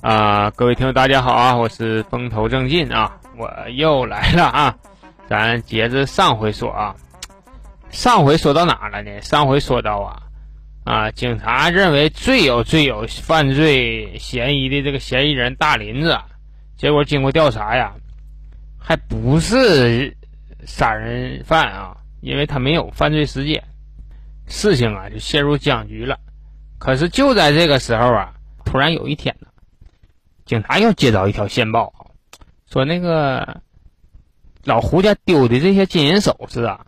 啊，各位听众大家好啊，我是风头正劲啊，我又来了啊，咱接着上回说啊，上回说到哪了呢？上回说到啊啊，警察认为最有最有犯罪嫌疑的这个嫌疑人大林子，结果经过调查呀，还不是杀人犯啊，因为他没有犯罪时间，事情啊就陷入僵局了。可是就在这个时候啊，突然有一天呢。警察又接到一条线报，说那个老胡家丢的这些金银首饰啊，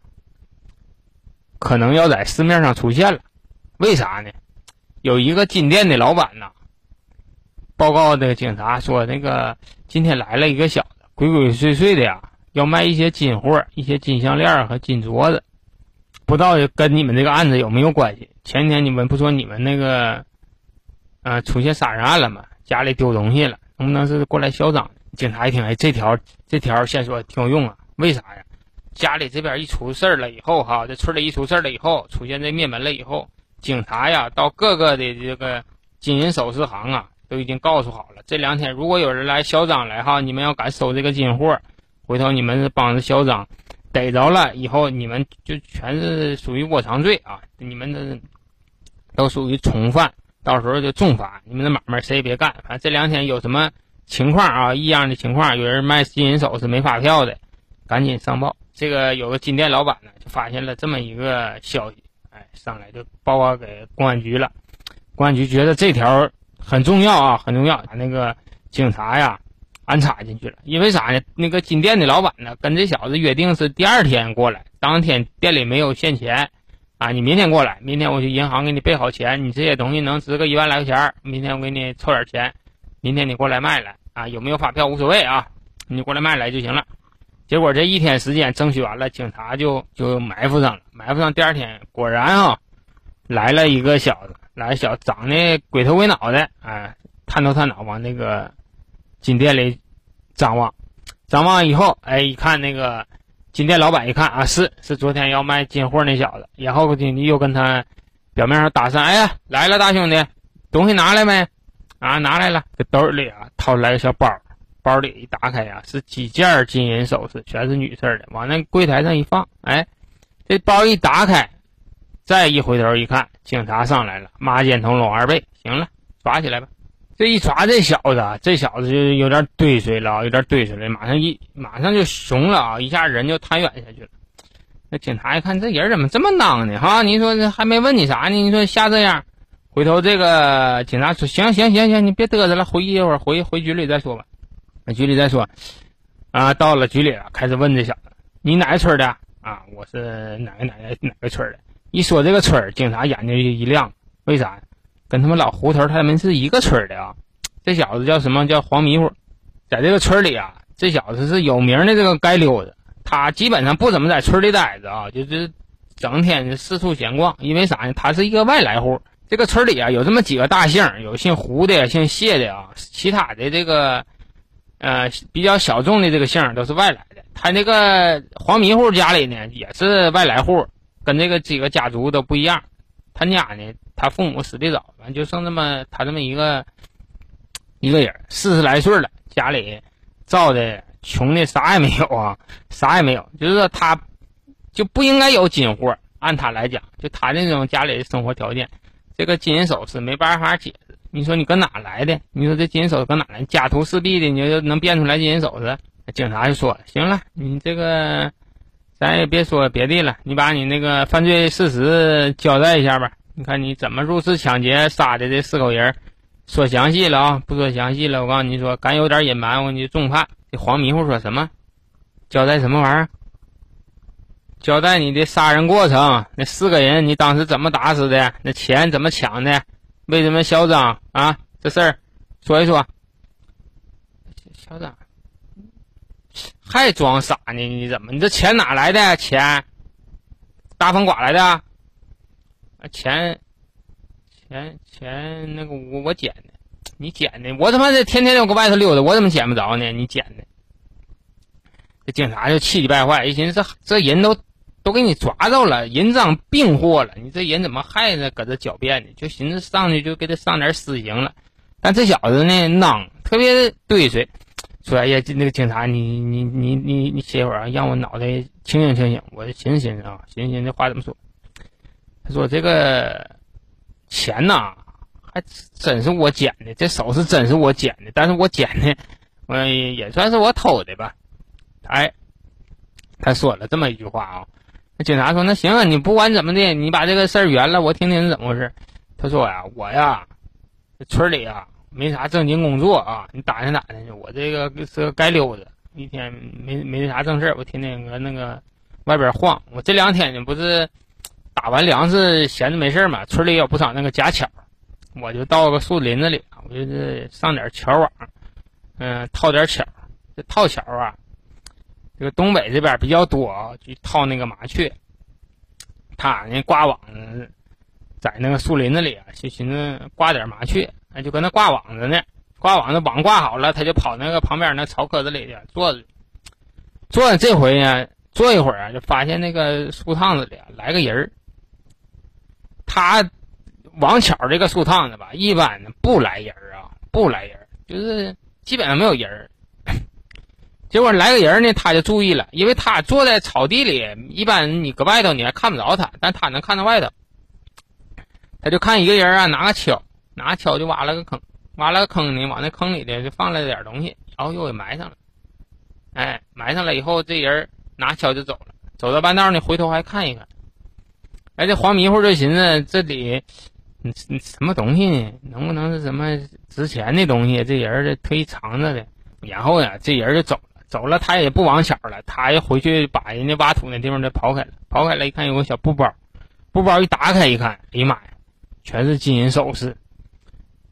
可能要在市面上出现了。为啥呢？有一个金店的老板呐，报告这个警察说，那个今天来了一个小子，鬼鬼祟祟的呀，要卖一些金货，一些金项链和金镯子，不知道跟你们这个案子有没有关系？前天你们不说你们那个，呃，出现杀人案了吗？家里丢东西了，能不能是过来销赃？警察一听，哎，这条这条线索挺有用啊。为啥呀？家里这边一出事儿了以后，哈，这村里一出事儿了以后，出现这灭门了以后，警察呀，到各个的这个金银首饰行啊，都已经告诉好了。这两天如果有人来销赃来哈，你们要敢收这个金货，回头你们是帮着销赃，逮着了以后，你们就全是属于窝藏罪啊，你们这都属于从犯。到时候就重罚，你们的买卖谁也别干。反正这两天有什么情况啊，异样的情况，有人卖金银首饰没发票的，赶紧上报。这个有个金店老板呢，就发现了这么一个消息，哎，上来就报告给公安局了。公安局觉得这条很重要啊，很重要，把那个警察呀安插进去了。因为啥呢？那个金店的老板呢，跟这小子约定是第二天过来，当天店里没有现钱。啊，你明天过来，明天我去银行给你备好钱，你这些东西能值个一万来块钱儿明天我给你凑点钱，明天你过来卖来啊，有没有发票无所谓啊，你过来卖来就行了。结果这一天时间争取完了，警察就就埋伏上了，埋伏上第二天果然啊，来了一个小子，来小长得鬼头鬼脑的，哎，探头探脑往那个金店里张望，张望以后，哎，一看那个。金店老板一看啊，是是昨天要卖金货那小子，然后你又跟他表面上打讪，哎呀来了大兄弟，东西拿来没？啊拿来了，这兜里啊掏出来个小包，包里一打开呀是几件金银首饰，全是女士的，往那柜台上一放，哎，这包一打开，再一回头一看，警察上来了，马肩同龙二倍，行了，抓起来吧。这一抓这小子，这小子就有点堆水了，有点堆水了，马上一马上就怂了啊，一下人就瘫软下去了。那警察一看，这人怎么这么囊呢？哈，你说这还没问你啥呢？你说吓这样，回头这个警察说：行行行行，你别嘚瑟了，回去一会儿，回回局里再说吧。那局里再说。啊，到了局里了，开始问这小子：你哪个村的？啊，我是哪个哪个哪个村的？一说这个村，警察眼睛就一亮，为啥？跟他们老胡头他们是一个村的啊，这小子叫什么叫黄迷糊，在这个村里啊，这小子是有名的这个街溜子，他基本上不怎么在村里待着啊，就是整天四处闲逛。因为啥呢？他是一个外来户。这个村里啊，有这么几个大姓，有姓胡的，姓谢的啊，其他的这个呃比较小众的这个姓都是外来的。他那个黄迷糊家里呢，也是外来户，跟这个几个家族都不一样。他家呢？他父母死的早，完就剩这么他这么一个一个人，四十来岁了，家里造的穷的啥也没有啊，啥也没有。就是说他就不应该有金货，按他来讲，就他那种家里的生活条件，这个金银首饰没办法解释。你说你搁哪来的？你说这金银首饰搁哪来？家徒四壁的，你就能变出来金银首饰？警察就说：“行了，你这个咱也别说别的了，你把你那个犯罪事实交代一下吧。”你看你怎么入室抢劫杀的这四口人，说详细了啊？不说详细了，我告诉你说，敢有点隐瞒，我给你重判。这黄迷糊说什么？交代什么玩意儿？交代你的杀人过程，那四个人你当时怎么打死的？那钱怎么抢的？为什么嚣张啊？这事儿说一说。嚣张？还装傻呢？你怎么？你这钱哪来的？钱大风刮来的？钱，钱钱，那个我我捡的，你捡的，我他妈的天天都搁外头溜达，我怎么捡不着呢？你捡的，这警察就气急败坏，一寻思这这人都都给你抓着了，人赃并获了，你这人怎么还？搁这狡辩呢？就寻思上去就给他上点死刑了。但这小子呢，囔，特别对谁，说哎呀，那个警察，你你你你你歇会儿啊，让我脑袋清醒清醒。我寻思寻思啊，寻思寻思这话怎么说？他说这个钱呐，还真是我捡的，这手是真是我捡的，但是我捡的，我也算是我偷的吧。哎，他说了这么一句话啊。那警察说：“那行啊，你不管怎么的，你把这个事儿圆了，我听听是怎么回事。”他说：“呀，我呀，村里啊。”没啥正经工作啊，你打听打听去。我这个是个街溜子，一天没没啥正事儿我天天搁那个外边晃。我这两天呢，不是打完粮食闲着没事嘛，村里有不少那个假巧，我就到个树林子里，我就是上点巧网，嗯，套点巧。这套巧啊，这个东北这边比较多啊，就套那个麻雀。他呢挂网子，在那个树林子里啊，就寻思挂点麻雀。那就搁那挂网子呢，挂网子网挂好了，他就跑那个旁边那草棵子里去坐着。坐着这回呢，坐一会儿啊，就发现那个树趟子里来个人儿。他王巧这个树趟子吧，一般不来人啊，不来人，就是基本上没有人。结果来个人呢，他就注意了，因为他坐在草地里，一般你搁外头你还看不着他，但他能看到外头。他就看一个人啊，拿个锹。拿个锹就挖了个坑，挖了个坑呢，往那坑里的就放了点东西，然后又给埋上了。哎，埋上了以后，这人拿锹就走了。走到半道呢，回头还看一看。哎，这黄迷糊就寻思这里，嗯，什么东西呢？能不能是什么值钱的东西？这人这忒藏着的。然后呀，这人就走了，走了，他也不往巧了，他又回去把人家挖土那地方再刨开了。刨开了一看，有个小布包，布包一打开一看，哎呀妈呀，全是金银首饰。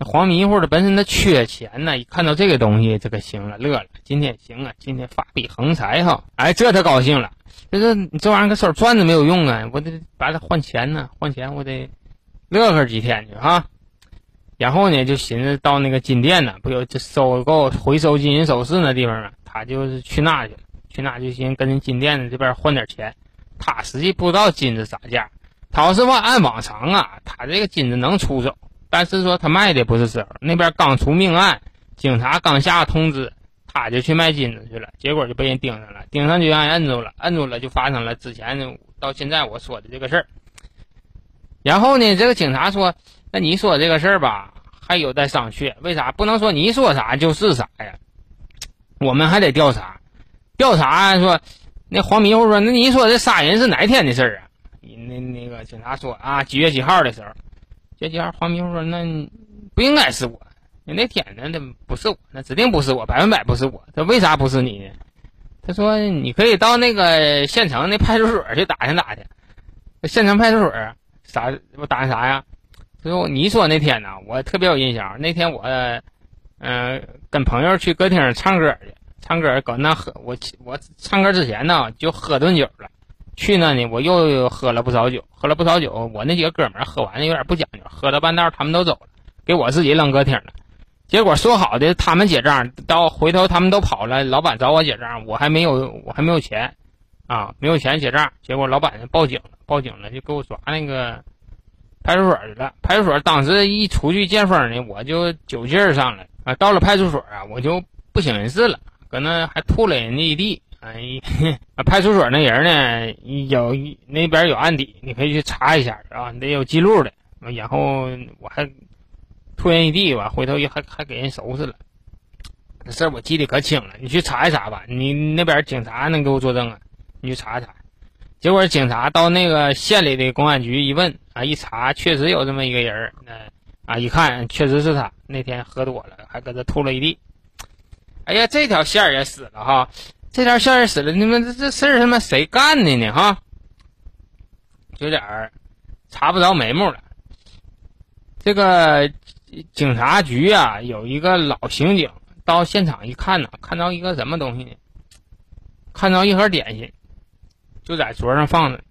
黄迷糊的本身他缺钱呢，一看到这个东西，这可行了，乐了。今天行啊，今天发笔横财哈！哎，这他高兴了。这是你这玩意儿搁手攥着没有用啊，我得把它换钱呢，换钱我得乐呵几天去哈。然后呢，就寻思到那个金店呢，不有这收购回收金银首饰那地方吗？他就是去那去了，去那就寻跟金店的这边换点钱。他实际不知道金子啥价，他要是往按往常啊，他这个金子能出手。但是说他卖的不是时候，那边刚出命案，警察刚下通知，他就去卖金子去了，结果就被人盯上了，盯上就让人摁住了，摁住了就发生了之前到现在我说的这个事儿。然后呢，这个警察说：“那你说这个事儿吧，还有待商榷。为啥不能说你说啥就是啥呀？我们还得调查，调查说那黄迷糊说，那你说这杀人是哪天的事儿啊？那那个警察说啊，几月几号的时候。”这家黄迷糊说：“那不应该是我，你那天呢，那不是我，那指定不是我，百分百不是我。他为啥不是你呢？”他说：“你可以到那个县城那派出所去打听打听。县城派出所啥？我打听啥呀？他说：你说那天呢，我特别有印象。那天我，嗯，跟朋友去歌厅唱歌去，唱歌搁那喝。我我唱歌之前呢，就喝顿酒了。”去那呢，我又喝了不少酒，喝了不少酒。我那几个哥们儿喝完了有点不讲究，喝到半道他们都走了，给我自己扔歌厅了。结果说好的他们结账，到回头他们都跑了，老板找我结账，我还没有，我还没有钱，啊，没有钱结账。结果老板报警了，报警了就给我抓那个派出所去了。派出所当时一出去见风呢，我就酒劲儿上来啊。到了派出所啊，我就不省人事了，搁那还吐了人家一地。哎，派出所那人呢？有那边有案底，你可以去查一下啊，你得有记录的。然后我还吐人一地吧，回头还还给人收拾了。这事儿我记得可清了，你去查一查吧。你那边警察能给我作证啊？你去查一查。结果警察到那个县里的公安局一问啊，一查确实有这么一个人那啊，一看确实是他，那天喝多了，还搁这吐了一地。哎呀，这条线也死了哈。这条线儿死了，你们这这事儿他妈谁干的呢？哈，有点儿查不着眉目了。这个警察局啊，有一个老刑警到现场一看呢，看到一个什么东西呢？看到一盒点心，就在桌上放着。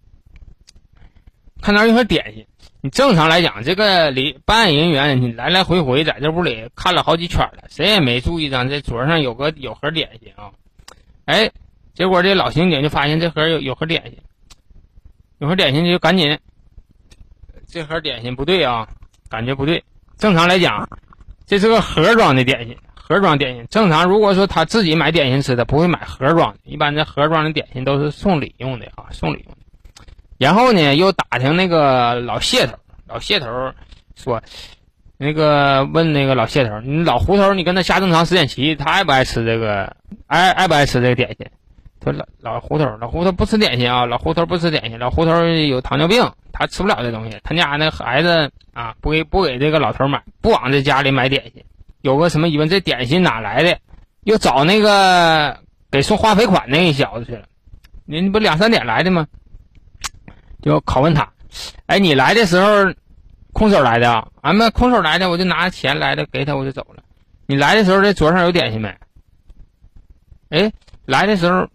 看到一盒点心，你正常来讲，这个里办案人员你来来回回在这屋里看了好几圈了，谁也没注意到这桌上有个有盒点心啊。哎，结果这老刑警就发现这盒有有盒点心，有盒点心就赶紧，这盒点心不对啊，感觉不对。正常来讲，这是个盒装的点心，盒装点心。正常如果说他自己买点心吃，他不会买盒装的。一般这盒装的点心都是送礼用的啊，送礼用的。然后呢，又打听那个老谢头，老谢头说，那个问那个老谢头，你老胡头，你跟他下正常时间棋，他爱不爱吃这个？爱爱不爱吃这个点心？说老老胡头，老胡头不吃点心啊，老胡头不吃点心，老胡头有糖尿病，他吃不了这东西。他家那孩子啊，不给不给这个老头买，不往这家里买点心。有个什么疑问？这点心哪来的？又找那个给送化肥款那个小子去了。您不两三点来的吗？就拷问他，哎，你来的时候空手来的啊？俺们空手来的，我就拿钱来的，给他我就走了。你来的时候这桌上有点心没？哎，来的时候。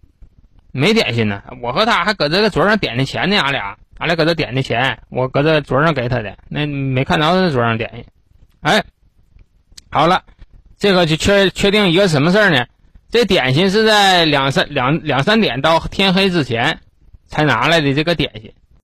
没点心呢，我和他还搁这个桌上点的钱呢，俺俩，俺俩搁这点的钱，我搁这桌上给他的，那没看着这桌上点心。哎，好了，这个就确确定一个什么事儿呢？这点心是在两三两两三点到天黑之前才拿来的这个点心，